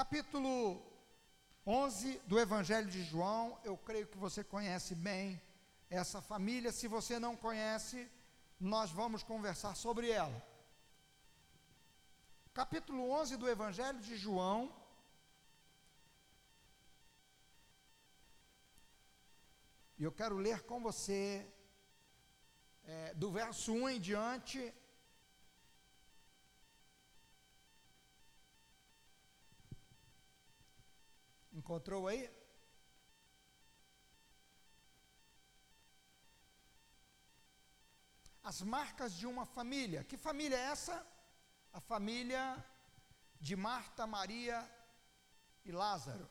capítulo 11 do Evangelho de João. Eu creio que você conhece bem essa família. Se você não conhece, nós vamos conversar sobre ela. Capítulo 11 do Evangelho de João. E eu quero ler com você, é, do verso 1 em diante, Encontrou aí? As marcas de uma família. Que família é essa? A família de Marta, Maria e Lázaro.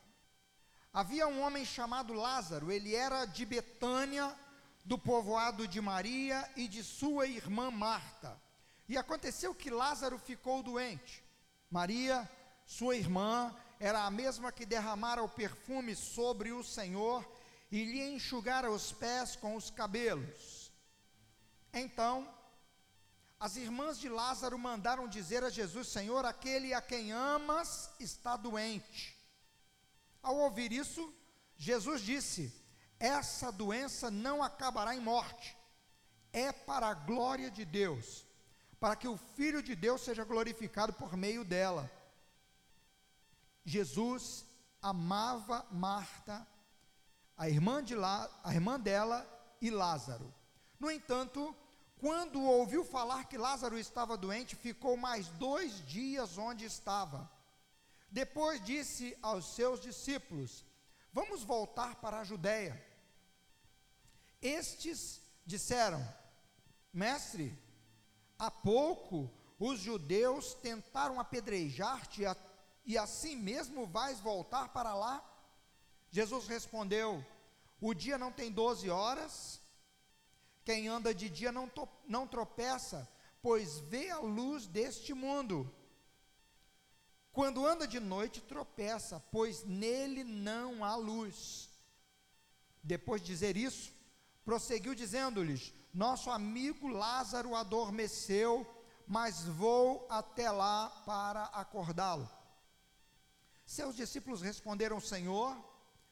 Havia um homem chamado Lázaro, ele era de Betânia, do povoado de Maria e de sua irmã Marta. E aconteceu que Lázaro ficou doente. Maria, sua irmã, era a mesma que derramara o perfume sobre o Senhor e lhe enxugara os pés com os cabelos. Então, as irmãs de Lázaro mandaram dizer a Jesus: Senhor, aquele a quem amas está doente. Ao ouvir isso, Jesus disse: Essa doença não acabará em morte, é para a glória de Deus, para que o Filho de Deus seja glorificado por meio dela. Jesus amava Marta, a irmã, de lá, a irmã dela e Lázaro. No entanto, quando ouviu falar que Lázaro estava doente, ficou mais dois dias onde estava. Depois disse aos seus discípulos: Vamos voltar para a Judéia. Estes disseram: Mestre, há pouco os judeus tentaram apedrejar-te e assim mesmo vais voltar para lá? Jesus respondeu: O dia não tem doze horas, quem anda de dia não, to, não tropeça, pois vê a luz deste mundo. Quando anda de noite, tropeça, pois nele não há luz. Depois de dizer isso, prosseguiu dizendo-lhes: Nosso amigo Lázaro adormeceu, mas vou até lá para acordá-lo. Seus discípulos responderam: Senhor,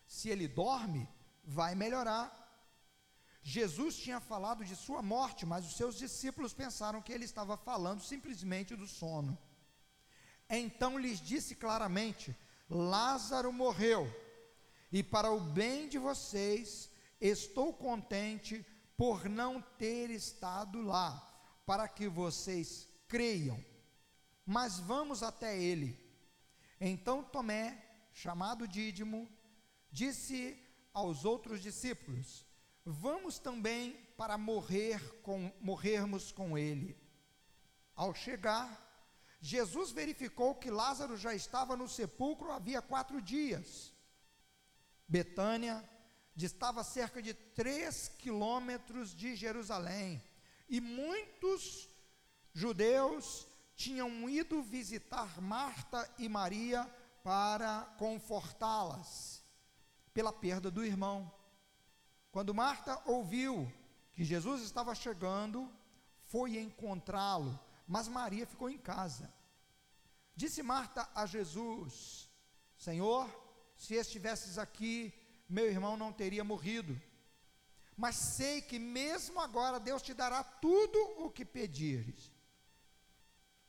se ele dorme, vai melhorar. Jesus tinha falado de sua morte, mas os seus discípulos pensaram que ele estava falando simplesmente do sono. Então lhes disse claramente: Lázaro morreu, e para o bem de vocês, estou contente por não ter estado lá, para que vocês creiam. Mas vamos até ele. Então Tomé, chamado Dídimo, disse aos outros discípulos: Vamos também para morrer com, morrermos com ele. Ao chegar, Jesus verificou que Lázaro já estava no sepulcro havia quatro dias. Betânia distava cerca de três quilômetros de Jerusalém, e muitos judeus tinham ido visitar Marta e Maria para confortá-las pela perda do irmão. Quando Marta ouviu que Jesus estava chegando, foi encontrá-lo, mas Maria ficou em casa. Disse Marta a Jesus: Senhor, se estivesses aqui, meu irmão não teria morrido. Mas sei que mesmo agora Deus te dará tudo o que pedires.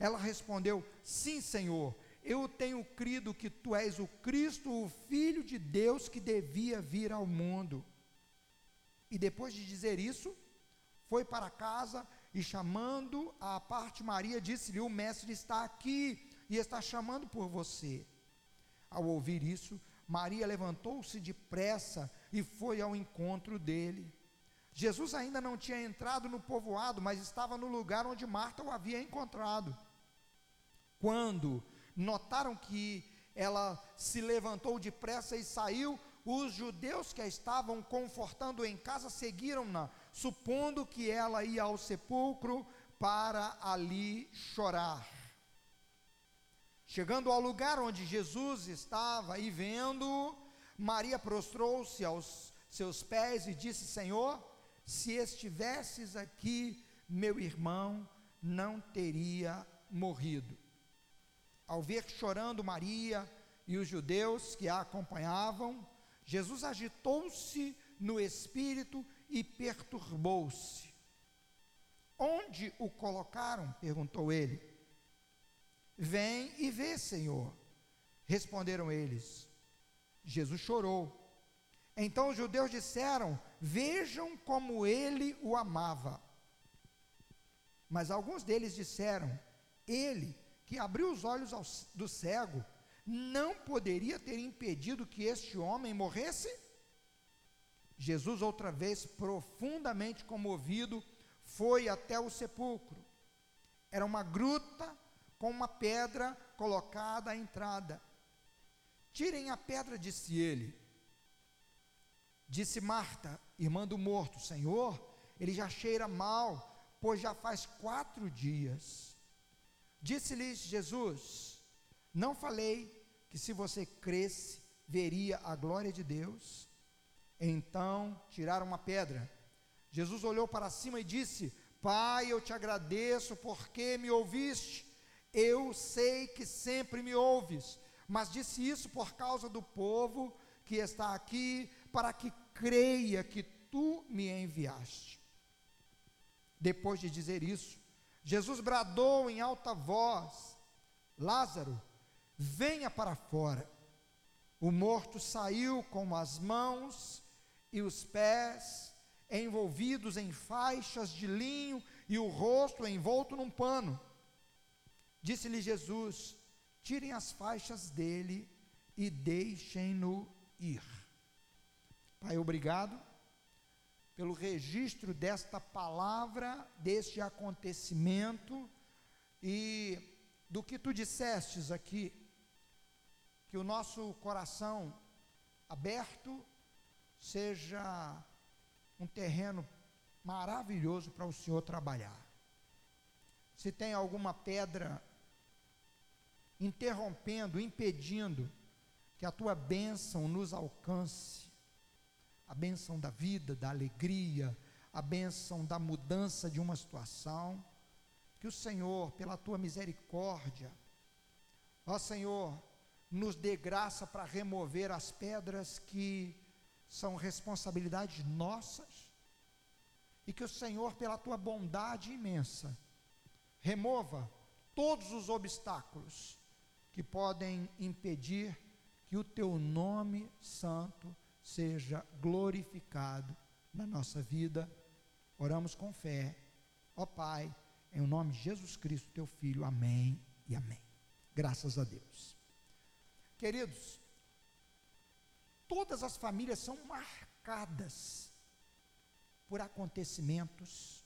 Ela respondeu: Sim, Senhor, eu tenho crido que tu és o Cristo, o Filho de Deus que devia vir ao mundo. E depois de dizer isso, foi para casa e chamando a parte Maria, disse-lhe: O mestre está aqui e está chamando por você. Ao ouvir isso, Maria levantou-se depressa e foi ao encontro dele. Jesus ainda não tinha entrado no povoado, mas estava no lugar onde Marta o havia encontrado. Quando notaram que ela se levantou depressa e saiu. Os judeus que a estavam confortando em casa seguiram-na, supondo que ela ia ao sepulcro para ali chorar. Chegando ao lugar onde Jesus estava e vendo, Maria prostrou-se aos seus pés e disse: Senhor, se estivesses aqui, meu irmão não teria morrido. Ao ver chorando Maria e os judeus que a acompanhavam, Jesus agitou-se no espírito e perturbou-se. Onde o colocaram? perguntou ele. Vem e vê, Senhor. Responderam eles. Jesus chorou. Então os judeus disseram: Vejam como ele o amava. Mas alguns deles disseram: Ele, que abriu os olhos ao, do cego, não poderia ter impedido que este homem morresse? Jesus, outra vez, profundamente comovido, foi até o sepulcro. Era uma gruta com uma pedra colocada à entrada. Tirem a pedra, disse ele. Disse Marta, irmã do morto: Senhor, ele já cheira mal, pois já faz quatro dias. Disse-lhes Jesus: Não falei que se você cresce, veria a glória de Deus? Então tiraram uma pedra. Jesus olhou para cima e disse: Pai, eu te agradeço porque me ouviste. Eu sei que sempre me ouves, mas disse isso por causa do povo que está aqui, para que creia que tu me enviaste. Depois de dizer isso, Jesus bradou em alta voz: Lázaro, venha para fora. O morto saiu com as mãos e os pés envolvidos em faixas de linho e o rosto envolto num pano. Disse-lhe Jesus: Tirem as faixas dele e deixem-no ir. Pai, obrigado pelo registro desta palavra, deste acontecimento e do que tu dissestes aqui, que o nosso coração aberto seja um terreno maravilhoso para o Senhor trabalhar. Se tem alguma pedra interrompendo, impedindo que a tua bênção nos alcance, a bênção da vida, da alegria, a bênção da mudança de uma situação. Que o Senhor, pela tua misericórdia, ó Senhor, nos dê graça para remover as pedras que são responsabilidades nossas. E que o Senhor, pela tua bondade imensa, remova todos os obstáculos que podem impedir que o teu nome santo seja glorificado na nossa vida. Oramos com fé. Ó Pai, em nome de Jesus Cristo, teu Filho. Amém e amém. Graças a Deus. Queridos, todas as famílias são marcadas por acontecimentos,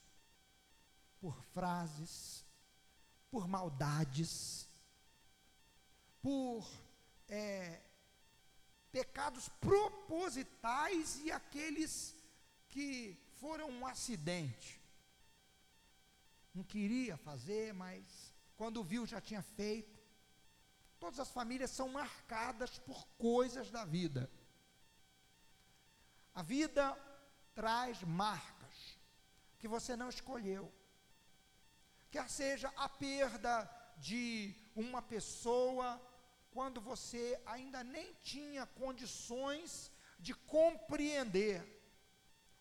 por frases, por maldades, por é, pecados propositais e aqueles que foram um acidente. Não queria fazer, mas quando viu já tinha feito. Todas as famílias são marcadas por coisas da vida. A vida traz marcas que você não escolheu. Quer seja a perda de uma pessoa quando você ainda nem tinha condições de compreender.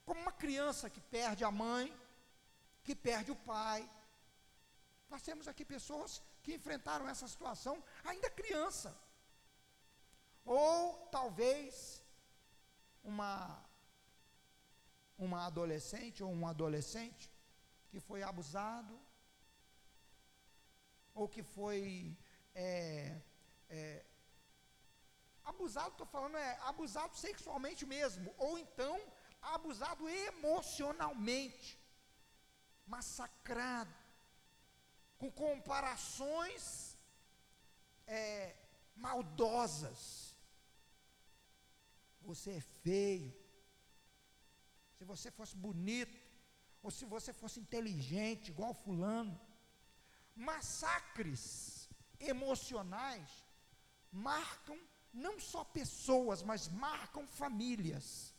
Como uma criança que perde a mãe, que perde o pai. Nós temos aqui pessoas que enfrentaram essa situação ainda criança. Ou talvez uma uma adolescente ou um adolescente que foi abusado ou que foi é, é, abusado, estou falando, é abusado sexualmente mesmo, ou então abusado emocionalmente, massacrado, com comparações é, maldosas. Você é feio. Se você fosse bonito, ou se você fosse inteligente, igual Fulano. Massacres emocionais marcam não só pessoas, mas marcam famílias.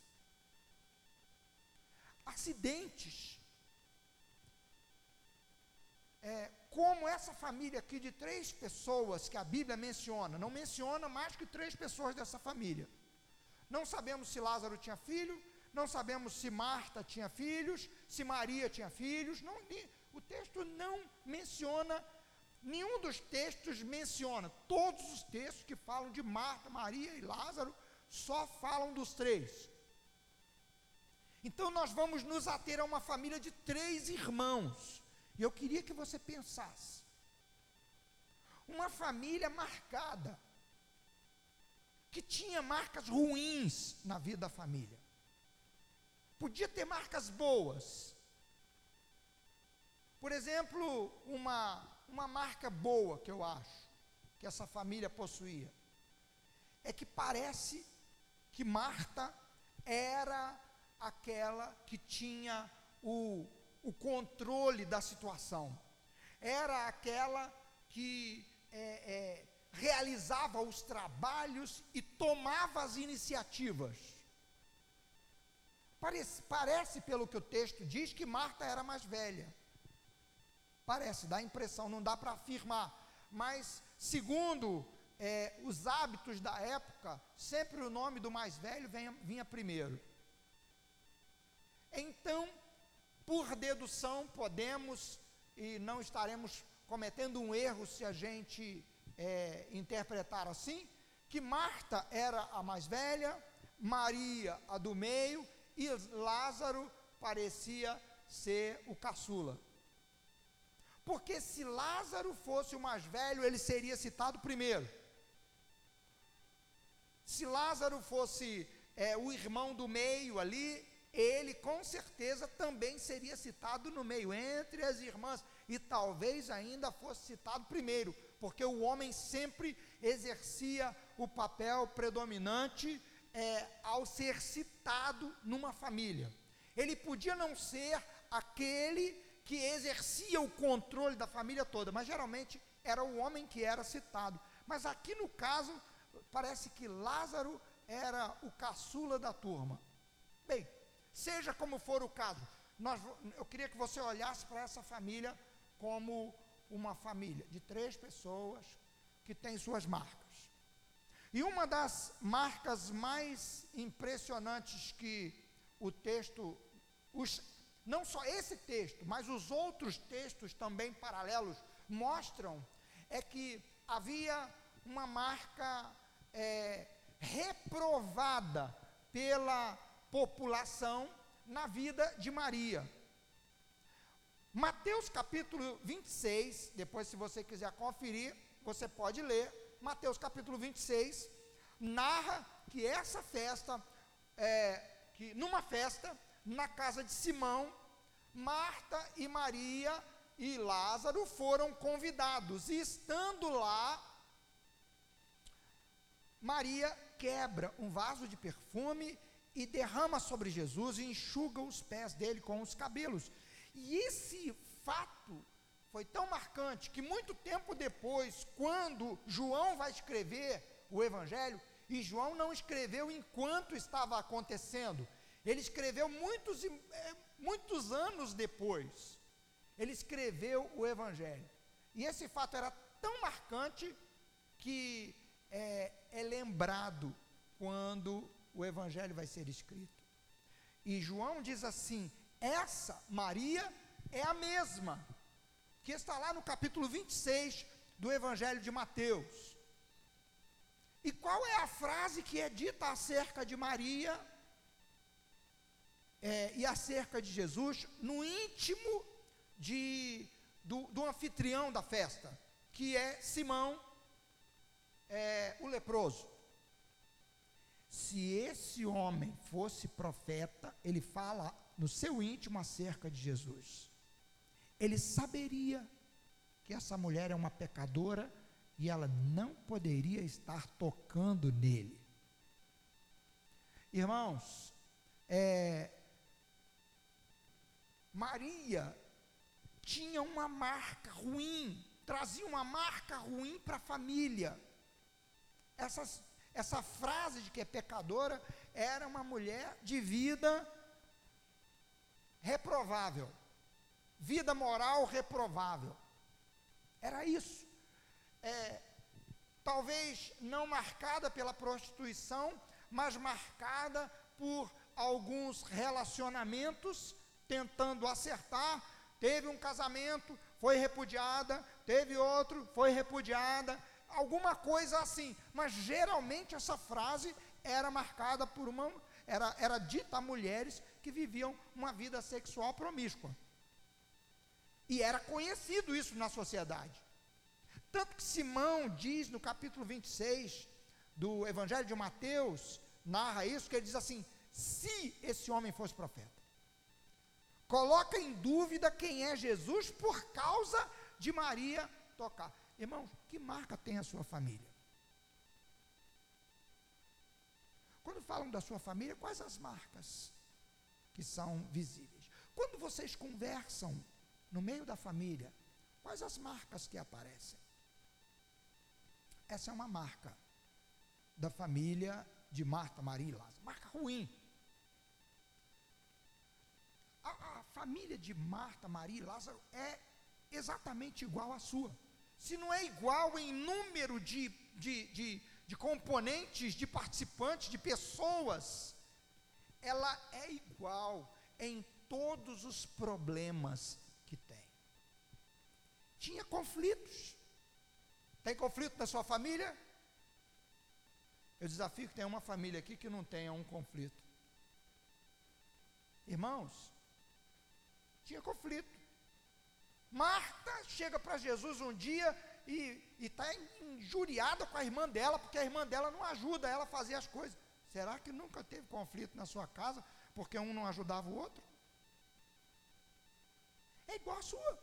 Acidentes. É, como essa família aqui de três pessoas que a Bíblia menciona, não menciona mais que três pessoas dessa família. Não sabemos se Lázaro tinha filho, não sabemos se Marta tinha filhos, se Maria tinha filhos. Não, o texto não menciona Nenhum dos textos menciona. Todos os textos que falam de Marta, Maria e Lázaro só falam dos três. Então nós vamos nos ater a uma família de três irmãos. E eu queria que você pensasse. Uma família marcada, que tinha marcas ruins na vida da família. Podia ter marcas boas. Por exemplo, uma uma marca boa que eu acho que essa família possuía é que parece que Marta era aquela que tinha o, o controle da situação, era aquela que é, é, realizava os trabalhos e tomava as iniciativas. Parece, parece, pelo que o texto diz, que Marta era mais velha. Parece, dá impressão, não dá para afirmar. Mas, segundo é, os hábitos da época, sempre o nome do mais velho vinha, vinha primeiro. Então, por dedução, podemos e não estaremos cometendo um erro se a gente é, interpretar assim, que Marta era a mais velha, Maria a do meio e Lázaro parecia ser o caçula. Porque se Lázaro fosse o mais velho, ele seria citado primeiro. Se Lázaro fosse é, o irmão do meio ali, ele com certeza também seria citado no meio, entre as irmãs, e talvez ainda fosse citado primeiro, porque o homem sempre exercia o papel predominante é, ao ser citado numa família. Ele podia não ser aquele que exercia o controle da família toda, mas geralmente era o homem que era citado. Mas aqui no caso, parece que Lázaro era o caçula da turma. Bem, seja como for o caso, nós, eu queria que você olhasse para essa família como uma família de três pessoas que tem suas marcas. E uma das marcas mais impressionantes que o texto, os não só esse texto, mas os outros textos também paralelos mostram é que havia uma marca é, reprovada pela população na vida de Maria. Mateus capítulo 26, depois se você quiser conferir, você pode ler. Mateus capítulo 26 narra que essa festa, é, que numa festa, na casa de Simão, Marta e Maria e Lázaro foram convidados, e estando lá, Maria quebra um vaso de perfume e derrama sobre Jesus e enxuga os pés dele com os cabelos. E esse fato foi tão marcante que muito tempo depois, quando João vai escrever o evangelho, e João não escreveu enquanto estava acontecendo, ele escreveu muitos, é, muitos anos depois. Ele escreveu o Evangelho. E esse fato era tão marcante que é, é lembrado quando o Evangelho vai ser escrito. E João diz assim: essa Maria é a mesma, que está lá no capítulo 26 do Evangelho de Mateus. E qual é a frase que é dita acerca de Maria é, e acerca de Jesus no íntimo de, do, do anfitrião da festa, que é Simão, é, o leproso. Se esse homem fosse profeta, ele fala no seu íntimo acerca de Jesus. Ele saberia que essa mulher é uma pecadora e ela não poderia estar tocando nele. Irmãos, é, Maria tinha uma marca ruim, trazia uma marca ruim para a família. Essas, essa frase de que é pecadora era uma mulher de vida reprovável, vida moral reprovável. Era isso. É, talvez não marcada pela prostituição, mas marcada por alguns relacionamentos tentando acertar. Teve um casamento, foi repudiada, teve outro, foi repudiada, alguma coisa assim. Mas geralmente essa frase era marcada por uma, era, era dita a mulheres que viviam uma vida sexual promíscua. E era conhecido isso na sociedade. Tanto que Simão diz no capítulo 26 do Evangelho de Mateus, narra isso, que ele diz assim: se esse homem fosse profeta, coloca em dúvida quem é Jesus por causa de Maria tocar. Irmãos, que marca tem a sua família? Quando falam da sua família, quais as marcas que são visíveis? Quando vocês conversam no meio da família, quais as marcas que aparecem? Essa é uma marca da família de Marta, Maria e Lázaro. Marca ruim. A, a, família de Marta, Maria e Lázaro é exatamente igual à sua. Se não é igual em número de, de, de, de componentes, de participantes, de pessoas, ela é igual em todos os problemas que tem. Tinha conflitos. Tem conflito na sua família? Eu desafio que tenha uma família aqui que não tenha um conflito. Irmãos, tinha conflito. Marta chega para Jesus um dia e está injuriada com a irmã dela, porque a irmã dela não ajuda ela a fazer as coisas. Será que nunca teve conflito na sua casa, porque um não ajudava o outro? É igual a sua.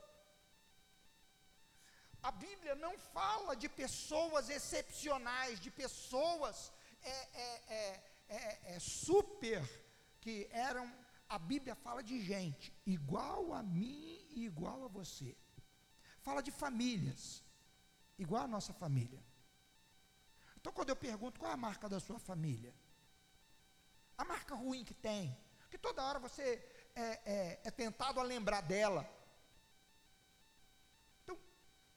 A Bíblia não fala de pessoas excepcionais, de pessoas é, é, é, é, é super que eram. A Bíblia fala de gente igual a mim e igual a você. Fala de famílias, igual a nossa família. Então, quando eu pergunto qual é a marca da sua família, a marca ruim que tem, que toda hora você é, é, é tentado a lembrar dela.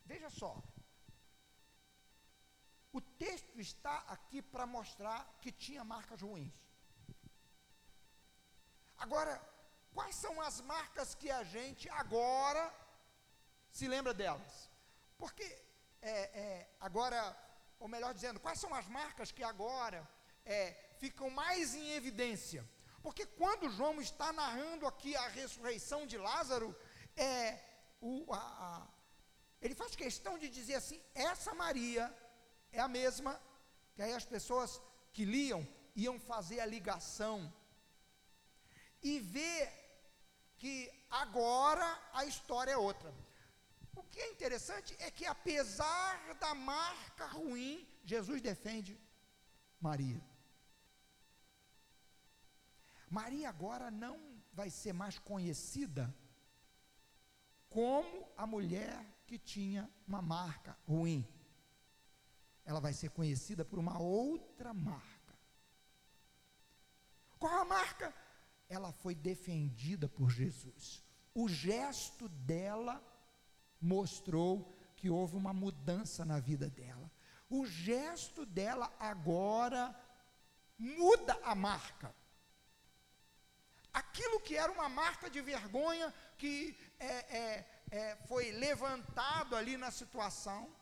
Veja só. O texto está aqui para mostrar que tinha marcas ruins. Agora, quais são as marcas que a gente agora se lembra delas? Porque é, é, agora, ou melhor dizendo, quais são as marcas que agora é, ficam mais em evidência? Porque quando João está narrando aqui a ressurreição de Lázaro, é, o, a, ele faz questão de dizer assim: essa Maria é a mesma, que aí as pessoas que liam iam fazer a ligação e ver que agora a história é outra. O que é interessante é que, apesar da marca ruim, Jesus defende Maria. Maria agora não vai ser mais conhecida como a mulher que tinha uma marca ruim. Ela vai ser conhecida por uma outra marca. Qual a marca? Ela foi defendida por Jesus. O gesto dela mostrou que houve uma mudança na vida dela. O gesto dela agora muda a marca. Aquilo que era uma marca de vergonha, que é, é, é, foi levantado ali na situação,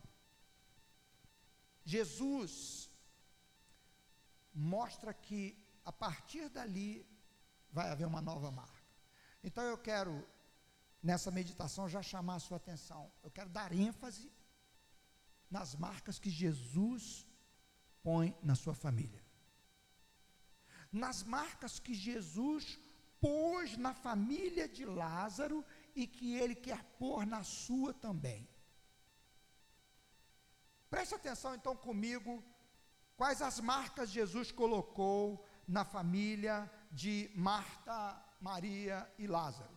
Jesus mostra que a partir dali vai haver uma nova marca. Então eu quero, nessa meditação, já chamar a sua atenção. Eu quero dar ênfase nas marcas que Jesus põe na sua família. Nas marcas que Jesus pôs na família de Lázaro e que ele quer pôr na sua também. Preste atenção então comigo, quais as marcas Jesus colocou na família de Marta, Maria e Lázaro.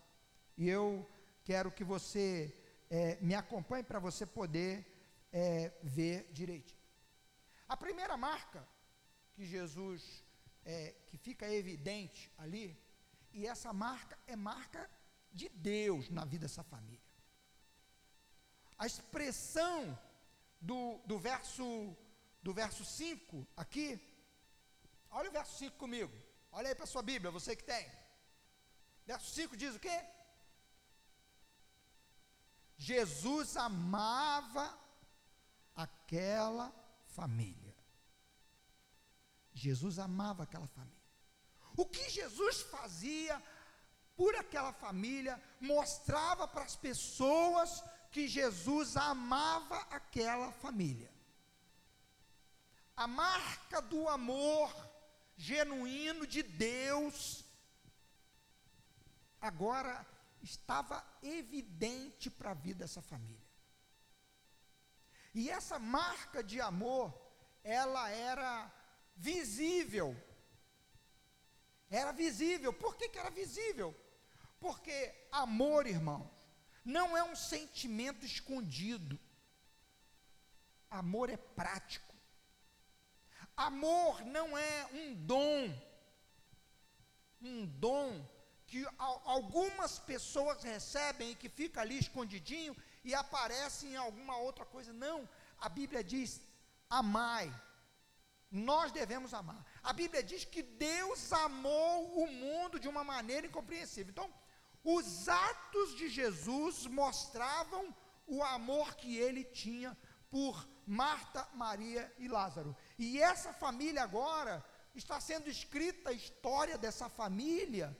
E eu quero que você é, me acompanhe para você poder é, ver direitinho. A primeira marca que Jesus, é, que fica evidente ali, e essa marca é marca de Deus na vida dessa família. A expressão do, do verso do verso 5 aqui, olha o verso 5 comigo, olha aí para sua Bíblia, você que tem. Verso 5 diz o quê? Jesus amava aquela família. Jesus amava aquela família. O que Jesus fazia por aquela família mostrava para as pessoas que Jesus amava aquela família. A marca do amor genuíno de Deus agora estava evidente para a vida dessa família. E essa marca de amor, ela era visível. Era visível. Por que, que era visível? Porque amor, irmãos, não é um sentimento escondido. Amor é prático. Amor não é um dom. Um dom que algumas pessoas recebem e que fica ali escondidinho e aparece em alguma outra coisa. Não, a Bíblia diz: amai. Nós devemos amar. A Bíblia diz que Deus amou o mundo de uma maneira incompreensível. Então, os atos de Jesus mostravam o amor que ele tinha por Marta, Maria e Lázaro. E essa família agora está sendo escrita a história dessa família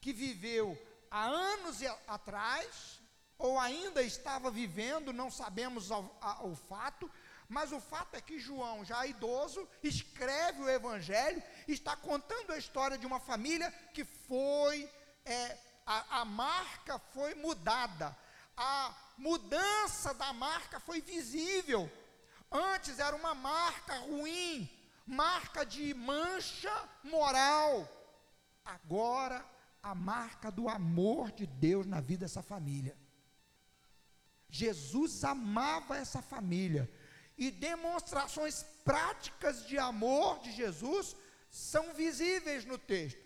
que viveu há anos atrás, ou ainda estava vivendo, não sabemos o fato, mas o fato é que João, já idoso, escreve o Evangelho, está contando a história de uma família que foi, é, a, a marca foi mudada, a mudança da marca foi visível. Antes era uma marca ruim, marca de mancha moral. Agora a marca do amor de Deus na vida dessa família. Jesus amava essa família e demonstrações práticas de amor de Jesus são visíveis no texto.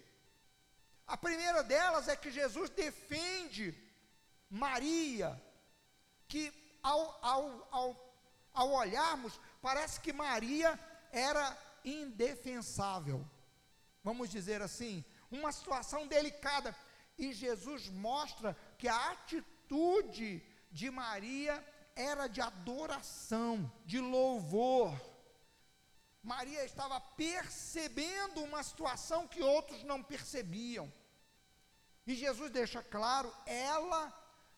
A primeira delas é que Jesus defende Maria, que ao, ao, ao, ao olharmos, parece que Maria era indefensável. Vamos dizer assim, uma situação delicada. E Jesus mostra que a atitude de Maria era de adoração, de louvor. Maria estava percebendo uma situação que outros não percebiam. E Jesus deixa claro: ela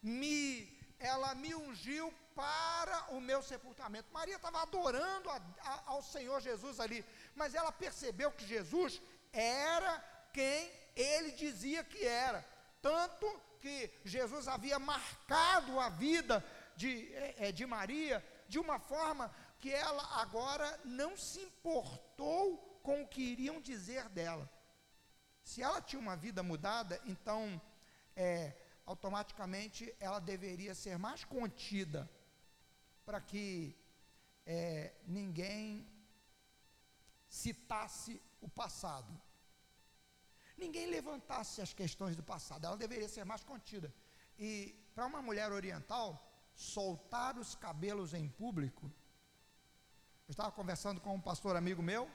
me, ela me ungiu para o meu sepultamento. Maria estava adorando a, a, ao Senhor Jesus ali, mas ela percebeu que Jesus era quem ele dizia que era. Tanto que Jesus havia marcado a vida de, é, de Maria de uma forma que ela agora não se importou com o que iriam dizer dela. Se ela tinha uma vida mudada, então é, automaticamente ela deveria ser mais contida para que é, ninguém citasse o passado ninguém levantasse as questões do passado, ela deveria ser mais contida. E para uma mulher oriental, soltar os cabelos em público. Eu estava conversando com um pastor amigo meu,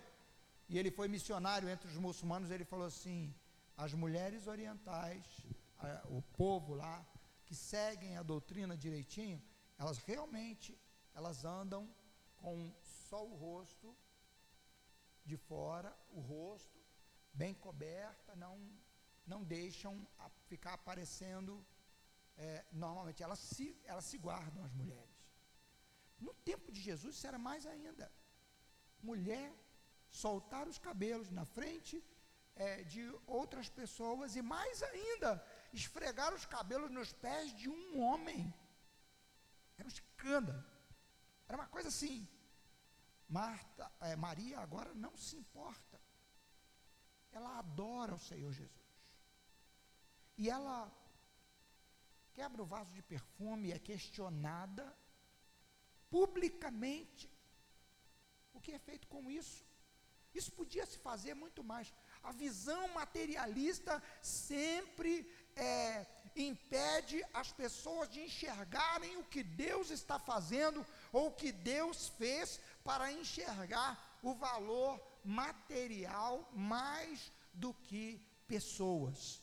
e ele foi missionário entre os muçulmanos, ele falou assim: as mulheres orientais, o povo lá, que seguem a doutrina direitinho, elas realmente, elas andam com só o rosto de fora, o rosto, bem coberta, não, não deixam ficar aparecendo é, normalmente. Elas se, elas se guardam, as mulheres. No tempo de Jesus, isso era mais ainda. Mulher soltar os cabelos na frente é, de outras pessoas e mais ainda, esfregar os cabelos nos pés de um homem. Era um escândalo. Era uma coisa assim. Marta, é, Maria agora não se importa. Ela adora o Senhor Jesus. E ela quebra o vaso de perfume, é questionada publicamente. O que é feito com isso? Isso podia se fazer muito mais. A visão materialista sempre é, impede as pessoas de enxergarem o que Deus está fazendo ou o que Deus fez para enxergar o valor material mais do que pessoas.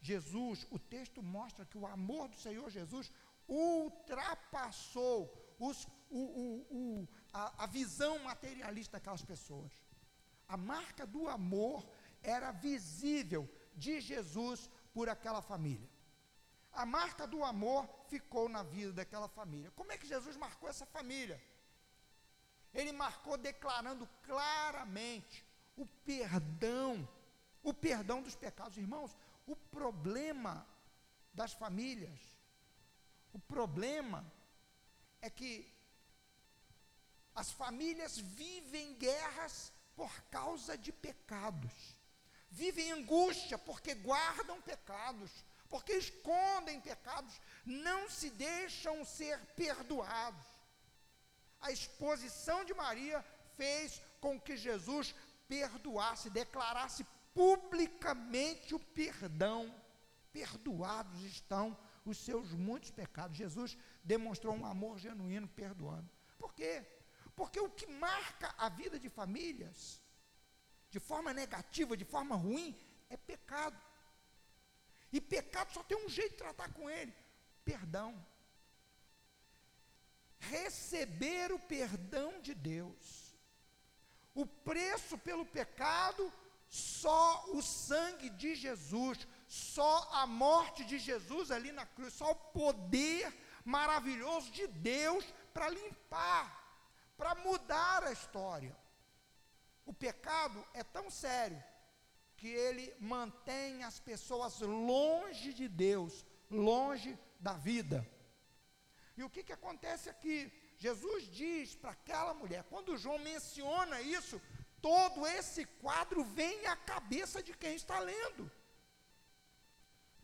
Jesus, o texto mostra que o amor do Senhor Jesus ultrapassou os, o, o, o, a, a visão materialista daquelas pessoas. A marca do amor era visível de Jesus por aquela família. A marca do amor ficou na vida daquela família. Como é que Jesus marcou essa família? Ele marcou declarando claramente o perdão, o perdão dos pecados. Irmãos, o problema das famílias, o problema é que as famílias vivem guerras por causa de pecados, vivem angústia porque guardam pecados, porque escondem pecados, não se deixam ser perdoados. A exposição de Maria fez com que Jesus perdoasse, declarasse publicamente o perdão. Perdoados estão os seus muitos pecados. Jesus demonstrou um amor genuíno perdoando. Por quê? Porque o que marca a vida de famílias, de forma negativa, de forma ruim, é pecado. E pecado só tem um jeito de tratar com ele: perdão. Receber o perdão de Deus. O preço pelo pecado só o sangue de Jesus, só a morte de Jesus ali na cruz, só o poder maravilhoso de Deus para limpar, para mudar a história. O pecado é tão sério que ele mantém as pessoas longe de Deus, longe da vida. E o que, que acontece aqui? Jesus diz para aquela mulher, quando João menciona isso, todo esse quadro vem à cabeça de quem está lendo.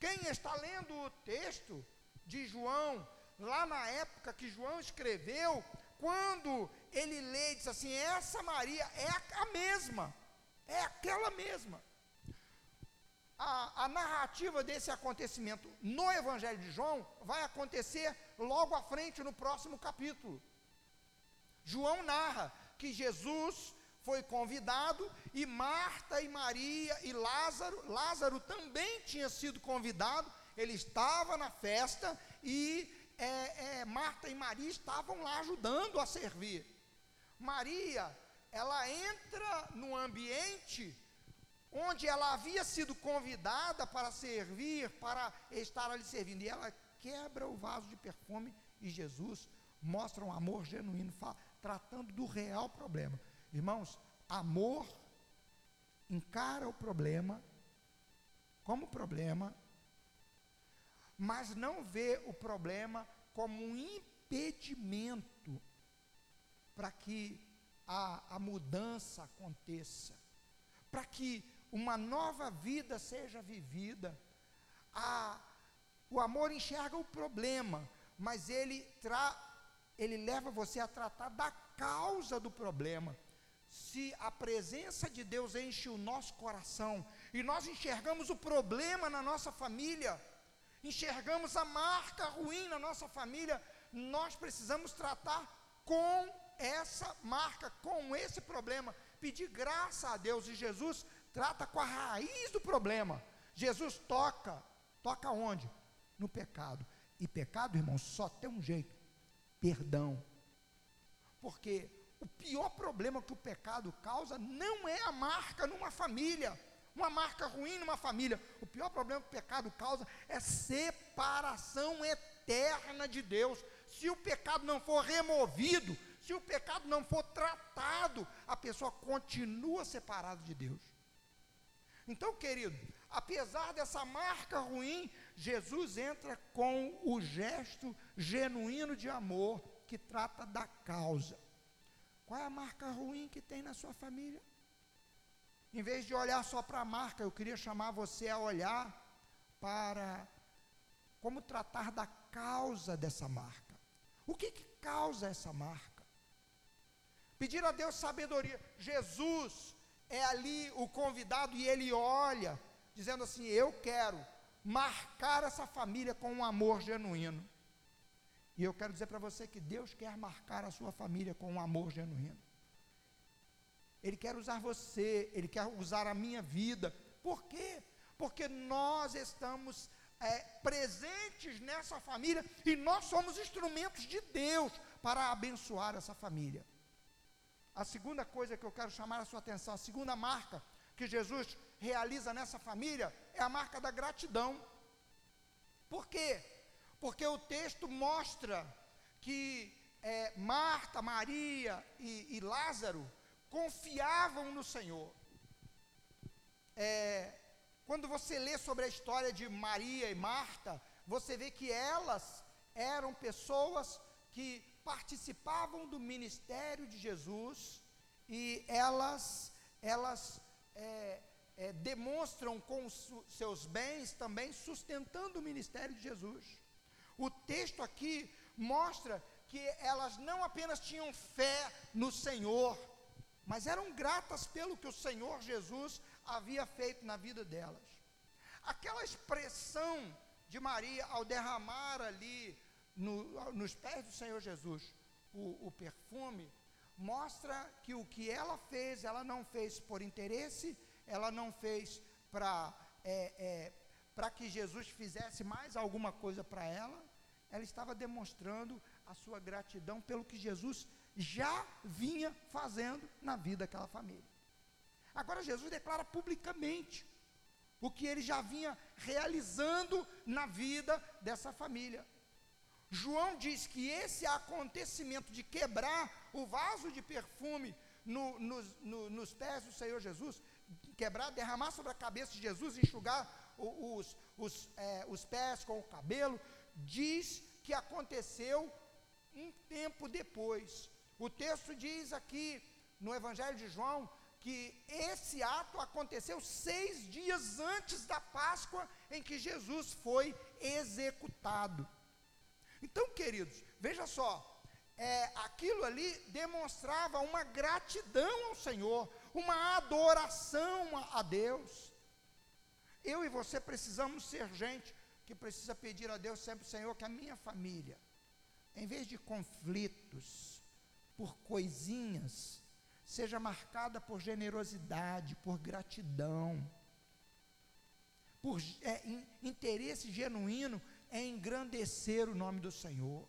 Quem está lendo o texto de João, lá na época que João escreveu, quando ele lê, diz assim: essa Maria é a, mesma, é aquela mesma. A, a, narrativa desse acontecimento no Evangelho de João vai acontecer logo à frente, no próximo capítulo. João narra que Jesus foi convidado e Marta e Maria e Lázaro, Lázaro também tinha sido convidado, ele estava na festa e é, é, Marta e Maria estavam lá ajudando a servir. Maria, ela entra no ambiente onde ela havia sido convidada para servir, para estar ali servindo, e ela quebra o vaso de perfume e Jesus mostra um amor genuíno, tratando do real problema. Irmãos, amor encara o problema como problema, mas não vê o problema como um impedimento para que a, a mudança aconteça, para que uma nova vida seja vivida. A, o amor enxerga o problema, mas ele, tra, ele leva você a tratar da causa do problema se a presença de Deus enche o nosso coração e nós enxergamos o problema na nossa família, enxergamos a marca ruim na nossa família, nós precisamos tratar com essa marca, com esse problema, pedir graça a Deus e Jesus trata com a raiz do problema. Jesus toca, toca onde? No pecado. E pecado, irmão, só tem um jeito: perdão. Porque o pior problema que o pecado causa não é a marca numa família, uma marca ruim numa família. O pior problema que o pecado causa é separação eterna de Deus. Se o pecado não for removido, se o pecado não for tratado, a pessoa continua separada de Deus. Então, querido, apesar dessa marca ruim, Jesus entra com o gesto genuíno de amor que trata da causa. Qual é a marca ruim que tem na sua família? Em vez de olhar só para a marca, eu queria chamar você a olhar para como tratar da causa dessa marca. O que, que causa essa marca? Pedir a Deus sabedoria. Jesus é ali o convidado e ele olha, dizendo assim: Eu quero marcar essa família com um amor genuíno. E eu quero dizer para você que Deus quer marcar a sua família com um amor genuíno. Ele quer usar você, Ele quer usar a minha vida. Por quê? Porque nós estamos é, presentes nessa família e nós somos instrumentos de Deus para abençoar essa família. A segunda coisa que eu quero chamar a sua atenção, a segunda marca que Jesus realiza nessa família é a marca da gratidão. Por quê? Porque o texto mostra que é, Marta, Maria e, e, Lázaro confiavam no Senhor. É, quando você lê sobre a história de Maria e Marta, você vê que elas eram pessoas que participavam do ministério de Jesus e elas, elas é, é, demonstram com os seus bens também sustentando o ministério de Jesus. O texto aqui mostra que elas não apenas tinham fé no Senhor, mas eram gratas pelo que o Senhor Jesus havia feito na vida delas. Aquela expressão de Maria ao derramar ali no, nos pés do Senhor Jesus o, o perfume, mostra que o que ela fez, ela não fez por interesse, ela não fez para é, é, para que Jesus fizesse mais alguma coisa para ela, ela estava demonstrando a sua gratidão pelo que Jesus já vinha fazendo na vida daquela família. Agora Jesus declara publicamente o que ele já vinha realizando na vida dessa família. João diz que esse acontecimento de quebrar o vaso de perfume no, no, no, nos pés do Senhor Jesus, quebrar, derramar sobre a cabeça de Jesus, enxugar os, os, é, os pés com o cabelo, diz que aconteceu um tempo depois. O texto diz aqui no Evangelho de João que esse ato aconteceu seis dias antes da Páscoa em que Jesus foi executado. Então, queridos, veja só, é, aquilo ali demonstrava uma gratidão ao Senhor, uma adoração a, a Deus. Eu e você precisamos ser gente que precisa pedir a Deus sempre, Senhor, que a minha família, em vez de conflitos, por coisinhas, seja marcada por generosidade, por gratidão, por é, in, interesse genuíno em engrandecer o nome do Senhor.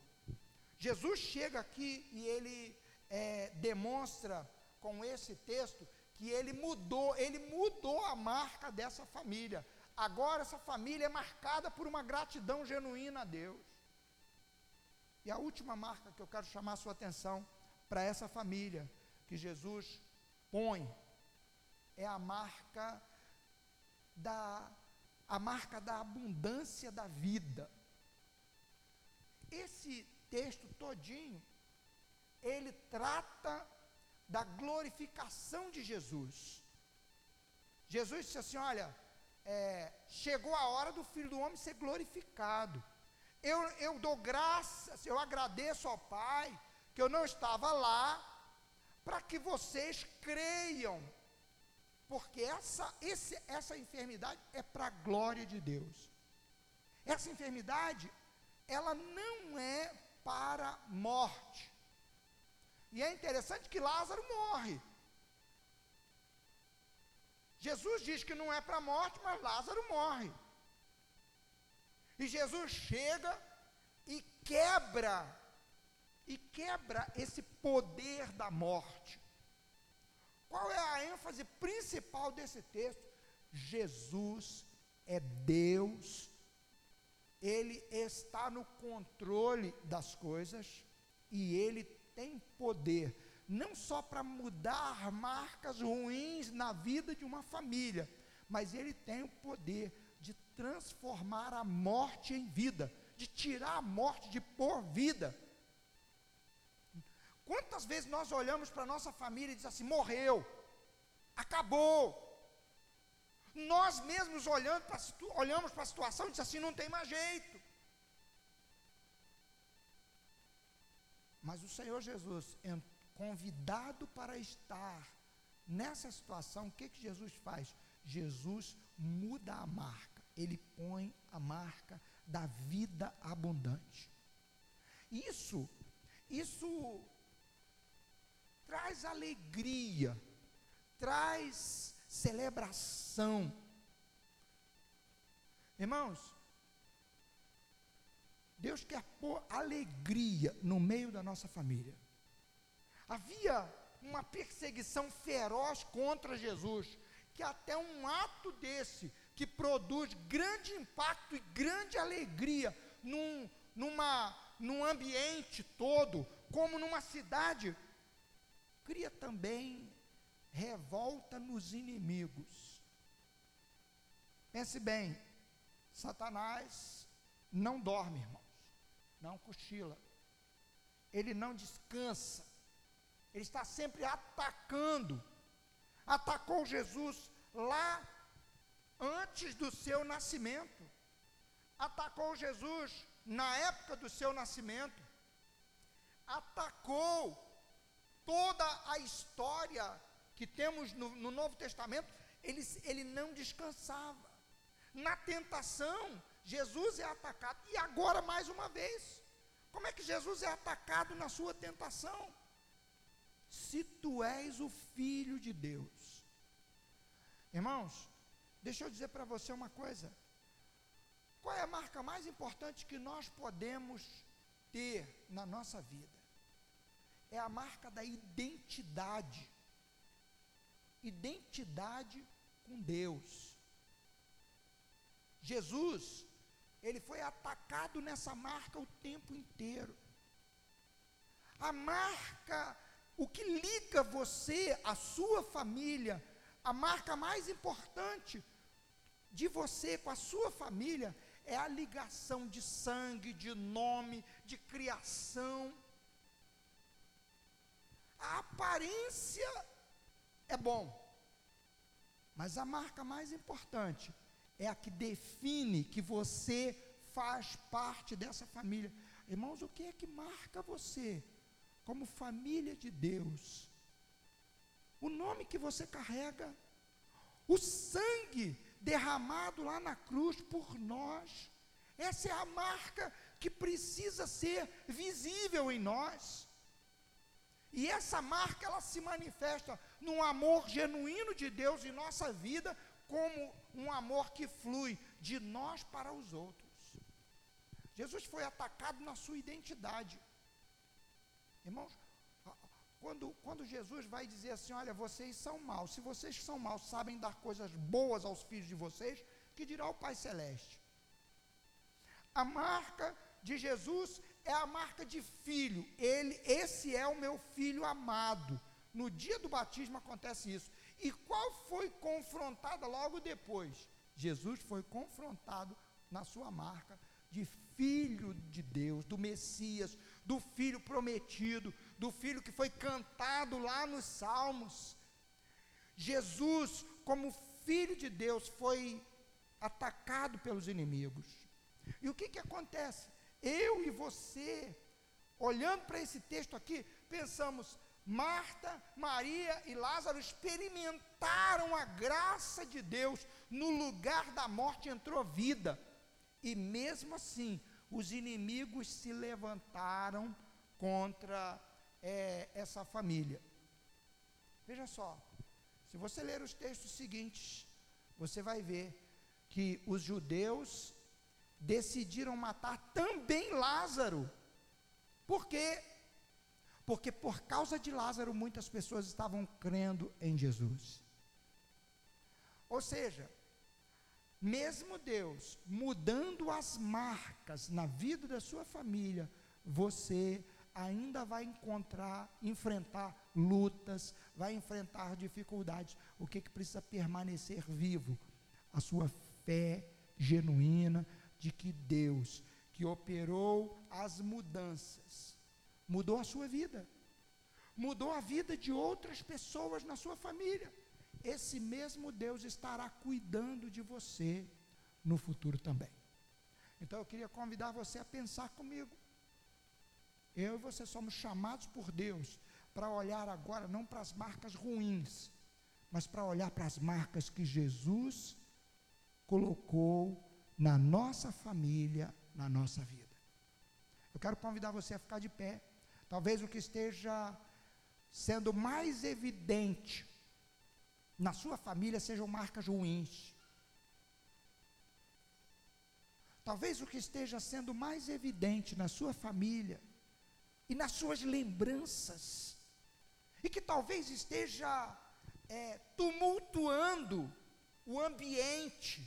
Jesus chega aqui e ele é, demonstra com esse texto que ele mudou, ele mudou a marca dessa família. Agora essa família é marcada por uma gratidão genuína a Deus. E a última marca que eu quero chamar a sua atenção para essa família que Jesus põe é a marca da a marca da abundância da vida. Esse texto todinho ele trata da glorificação de Jesus. Jesus disse assim: Olha, é, chegou a hora do Filho do Homem ser glorificado. Eu, eu dou graças, eu agradeço ao Pai que eu não estava lá, para que vocês creiam, porque essa, esse, essa enfermidade é para a glória de Deus. Essa enfermidade, ela não é para morte. E é interessante que Lázaro morre. Jesus diz que não é para morte, mas Lázaro morre. E Jesus chega e quebra, e quebra esse poder da morte. Ênfase principal desse texto? Jesus é Deus, Ele está no controle das coisas e Ele tem poder não só para mudar marcas ruins na vida de uma família, mas ele tem o poder de transformar a morte em vida, de tirar a morte, de pôr vida. Quantas vezes nós olhamos para a nossa família e diz assim: morreu, acabou. Nós mesmos olhando pra, olhamos para a situação e diz assim: não tem mais jeito. Mas o Senhor Jesus, convidado para estar nessa situação, o que, que Jesus faz? Jesus muda a marca, ele põe a marca da vida abundante. Isso, isso traz alegria, traz celebração. Irmãos, Deus quer pôr alegria no meio da nossa família. Havia uma perseguição feroz contra Jesus, que até um ato desse, que produz grande impacto e grande alegria num, numa, num ambiente todo, como numa cidade, cria também revolta nos inimigos. Pense bem, Satanás não dorme, irmãos, não cochila, ele não descansa, ele está sempre atacando. Atacou Jesus lá antes do seu nascimento. Atacou Jesus na época do seu nascimento. Atacou toda a história que temos no, no Novo Testamento. Ele, ele não descansava. Na tentação, Jesus é atacado. E agora, mais uma vez, como é que Jesus é atacado na sua tentação? se tu és o filho de Deus. Irmãos, deixa eu dizer para você uma coisa. Qual é a marca mais importante que nós podemos ter na nossa vida? É a marca da identidade. Identidade com Deus. Jesus, ele foi atacado nessa marca o tempo inteiro. A marca o que liga você, a sua família, a marca mais importante de você com a sua família é a ligação de sangue, de nome, de criação. A aparência é bom, mas a marca mais importante é a que define que você faz parte dessa família. Irmãos, o que é que marca você? como família de Deus, o nome que você carrega, o sangue derramado lá na cruz por nós, essa é a marca que precisa ser visível em nós. E essa marca ela se manifesta num amor genuíno de Deus em nossa vida, como um amor que flui de nós para os outros. Jesus foi atacado na sua identidade. Irmãos, quando, quando Jesus vai dizer assim: Olha, vocês são maus, se vocês são maus, sabem dar coisas boas aos filhos de vocês, que dirá o Pai Celeste? A marca de Jesus é a marca de filho. Ele, esse é o meu filho amado. No dia do batismo acontece isso. E qual foi confrontada logo depois? Jesus foi confrontado na sua marca de filho de Deus, do Messias, do filho prometido, do filho que foi cantado lá nos Salmos. Jesus, como filho de Deus, foi atacado pelos inimigos. E o que, que acontece? Eu e você, olhando para esse texto aqui, pensamos: Marta, Maria e Lázaro experimentaram a graça de Deus, no lugar da morte entrou vida. E mesmo assim, os inimigos se levantaram contra é, essa família. Veja só, se você ler os textos seguintes, você vai ver que os judeus decidiram matar também Lázaro. Por quê? Porque por causa de Lázaro muitas pessoas estavam crendo em Jesus. Ou seja, mesmo Deus mudando as marcas na vida da sua família, você ainda vai encontrar, enfrentar lutas, vai enfrentar dificuldades. O que, que precisa permanecer vivo? A sua fé genuína de que Deus, que operou as mudanças, mudou a sua vida. mudou a vida de outras pessoas na sua família. Esse mesmo Deus estará cuidando de você no futuro também. Então eu queria convidar você a pensar comigo. Eu e você somos chamados por Deus para olhar agora não para as marcas ruins, mas para olhar para as marcas que Jesus colocou na nossa família, na nossa vida. Eu quero convidar você a ficar de pé. Talvez o que esteja sendo mais evidente na sua família sejam marcas ruins. Talvez o que esteja sendo mais evidente na sua família e nas suas lembranças, e que talvez esteja é, tumultuando o ambiente,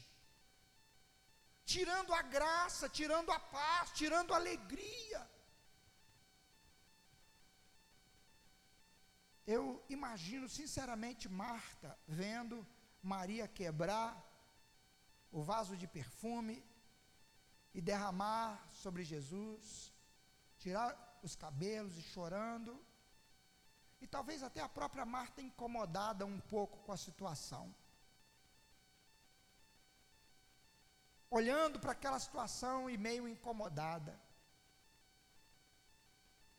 tirando a graça, tirando a paz, tirando a alegria. Eu imagino sinceramente Marta vendo Maria quebrar o vaso de perfume e derramar sobre Jesus, tirar os cabelos e chorando. E talvez até a própria Marta incomodada um pouco com a situação. Olhando para aquela situação e meio incomodada.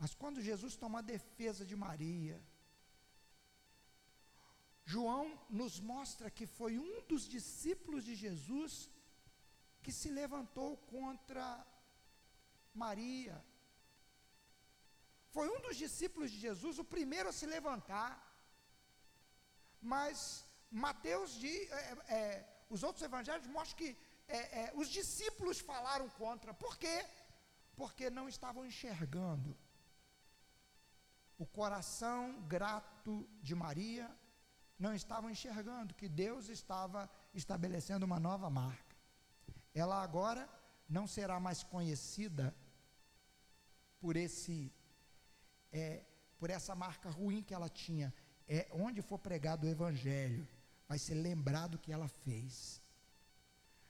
Mas quando Jesus toma a defesa de Maria, João nos mostra que foi um dos discípulos de Jesus que se levantou contra Maria. Foi um dos discípulos de Jesus o primeiro a se levantar. Mas Mateus, de, é, é, os outros evangelhos mostram que é, é, os discípulos falaram contra. Por quê? Porque não estavam enxergando o coração grato de Maria não estavam enxergando que Deus estava estabelecendo uma nova marca. Ela agora não será mais conhecida por esse é, por essa marca ruim que ela tinha. É onde for pregado o evangelho, vai ser lembrado o que ela fez.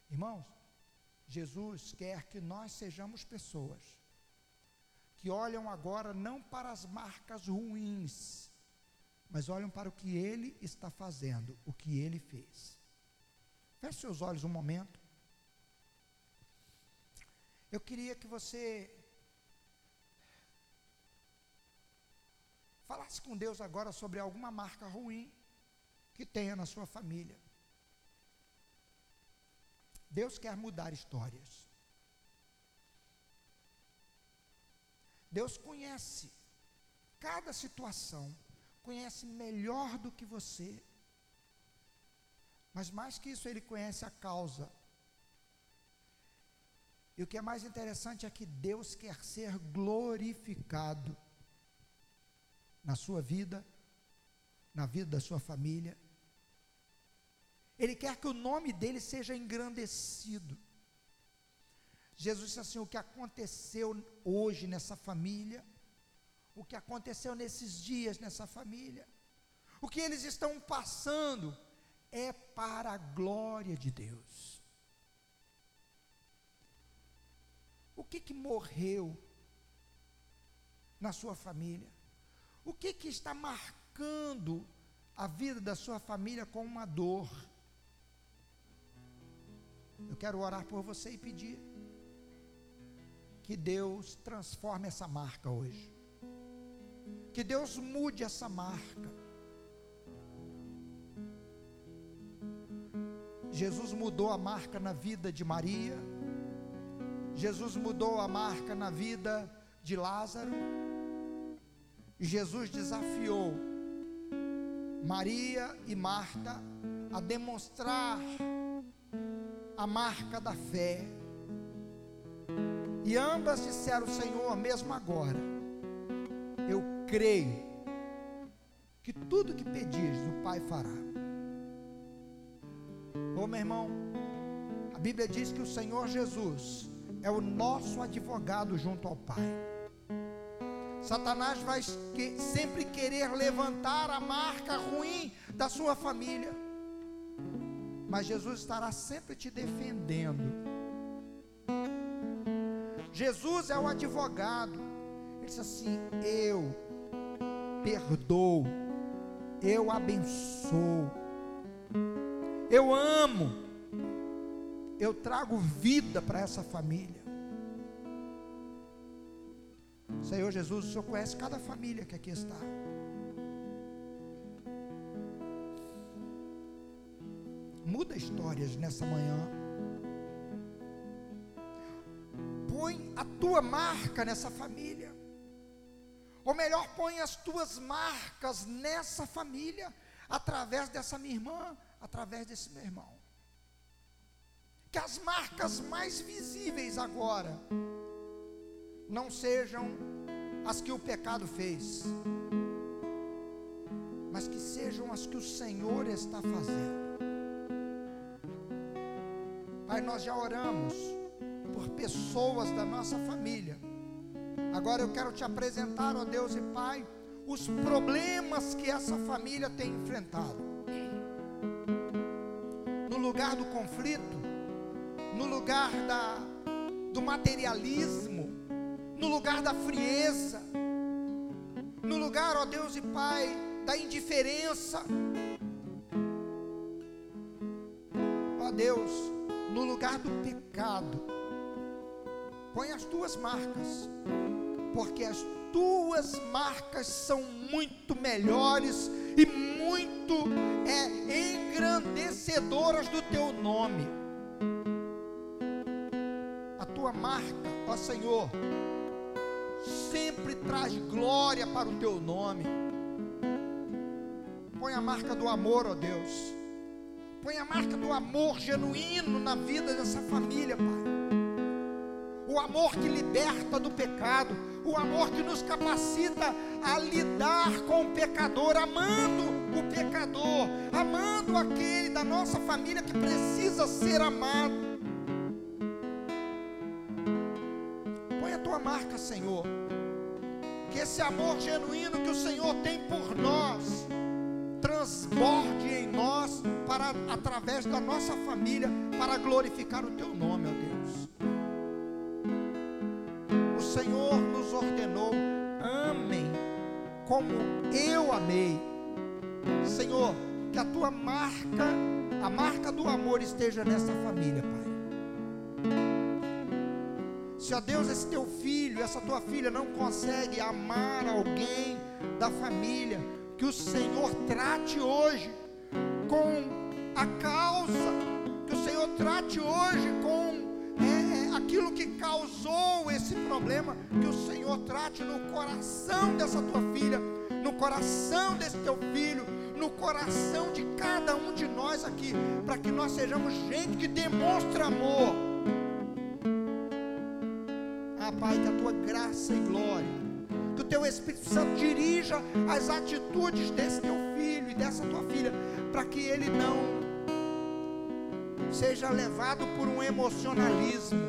Irmãos, Jesus quer que nós sejamos pessoas que olham agora não para as marcas ruins, mas olham para o que ele está fazendo, o que ele fez. Feche seus olhos um momento. Eu queria que você falasse com Deus agora sobre alguma marca ruim que tenha na sua família. Deus quer mudar histórias. Deus conhece cada situação conhece melhor do que você. Mas mais que isso, ele conhece a causa. E o que é mais interessante é que Deus quer ser glorificado na sua vida, na vida da sua família. Ele quer que o nome dele seja engrandecido. Jesus disse assim: o que aconteceu hoje nessa família o que aconteceu nesses dias nessa família. O que eles estão passando é para a glória de Deus. O que que morreu na sua família? O que que está marcando a vida da sua família com uma dor? Eu quero orar por você e pedir que Deus transforme essa marca hoje. Que Deus mude essa marca. Jesus mudou a marca na vida de Maria. Jesus mudou a marca na vida de Lázaro. Jesus desafiou Maria e Marta a demonstrar a marca da fé. E ambas disseram: Senhor, mesmo agora, eu creio que tudo que pedires o Pai fará. Ô meu irmão, a Bíblia diz que o Senhor Jesus é o nosso advogado junto ao Pai. Satanás vai sempre querer levantar a marca ruim da sua família, mas Jesus estará sempre te defendendo. Jesus é o advogado. Ele disse assim: Eu perdoo, eu abençoo, eu amo, eu trago vida para essa família. Senhor Jesus, o Senhor conhece cada família que aqui está. Muda histórias nessa manhã. Põe a tua marca nessa família. Ou melhor, põe as tuas marcas nessa família, através dessa minha irmã, através desse meu irmão. Que as marcas mais visíveis agora não sejam as que o pecado fez, mas que sejam as que o Senhor está fazendo. Pai, nós já oramos por pessoas da nossa família. Agora eu quero te apresentar, ó Deus e Pai, os problemas que essa família tem enfrentado. No lugar do conflito, no lugar da, do materialismo, no lugar da frieza, no lugar, ó Deus e Pai, da indiferença. Ó Deus, lugar do pecado, põe as tuas marcas, porque as tuas marcas são muito melhores e muito é, engrandecedoras do teu nome. A tua marca, ó Senhor, sempre traz glória para o teu nome. Põe a marca do amor, ó Deus Põe a marca do amor genuíno na vida dessa família, Pai. O amor que liberta do pecado, o amor que nos capacita a lidar com o pecador, amando o pecador, amando aquele da nossa família que precisa ser amado. Põe a tua marca, Senhor. Que esse amor genuíno que o Senhor tem por nós transborde em nós para através da nossa família para glorificar o teu nome, ó Deus. O Senhor nos ordenou: amem como eu amei. Senhor, que a tua marca, a marca do amor esteja nessa família, Pai. Se, ó Deus, esse teu filho, essa tua filha não consegue amar alguém da família, que o Senhor trate hoje com a causa, que o Senhor trate hoje com é, é, aquilo que causou esse problema, que o Senhor trate no coração dessa tua filha, no coração desse teu filho, no coração de cada um de nós aqui, para que nós sejamos gente que demonstra amor. Ah, Pai, que a tua graça e glória que o teu Espírito Santo dirija as atitudes desse teu filho e dessa tua filha, para que ele não seja levado por um emocionalismo,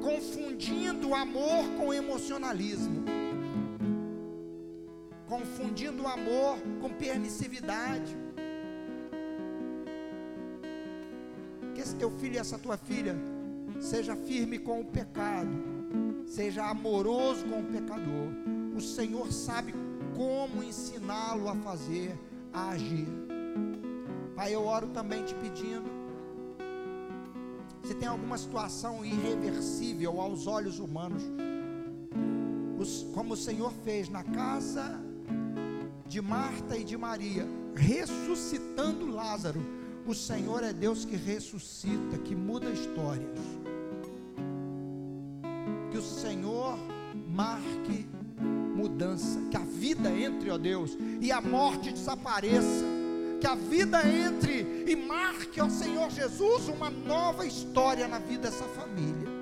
confundindo amor com emocionalismo, confundindo amor com permissividade. Que esse teu filho e essa tua filha seja firme com o pecado seja amoroso com o pecador. O Senhor sabe como ensiná-lo a fazer, a agir. Pai, eu oro também te pedindo. Se tem alguma situação irreversível aos olhos humanos, como o Senhor fez na casa de Marta e de Maria, ressuscitando Lázaro, o Senhor é Deus que ressuscita, que muda histórias que o Senhor marque mudança, que a vida entre, ó Deus, e a morte desapareça, que a vida entre e marque, ó Senhor Jesus, uma nova história na vida dessa família.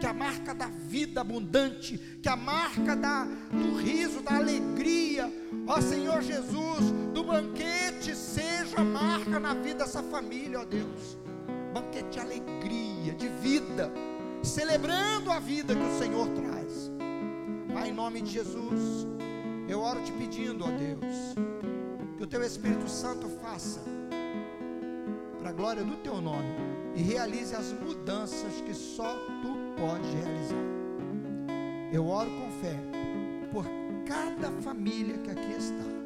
Que a marca da vida abundante, que a marca da, do riso, da alegria, ó Senhor Jesus, do banquete, seja a marca na vida dessa família, ó Deus. Banquete de alegria, de vida celebrando a vida que o Senhor traz. Pai, em nome de Jesus, eu oro te pedindo, ó Deus, que o teu Espírito Santo faça, para a glória do teu nome, e realize as mudanças que só tu podes realizar. Eu oro com fé por cada família que aqui está.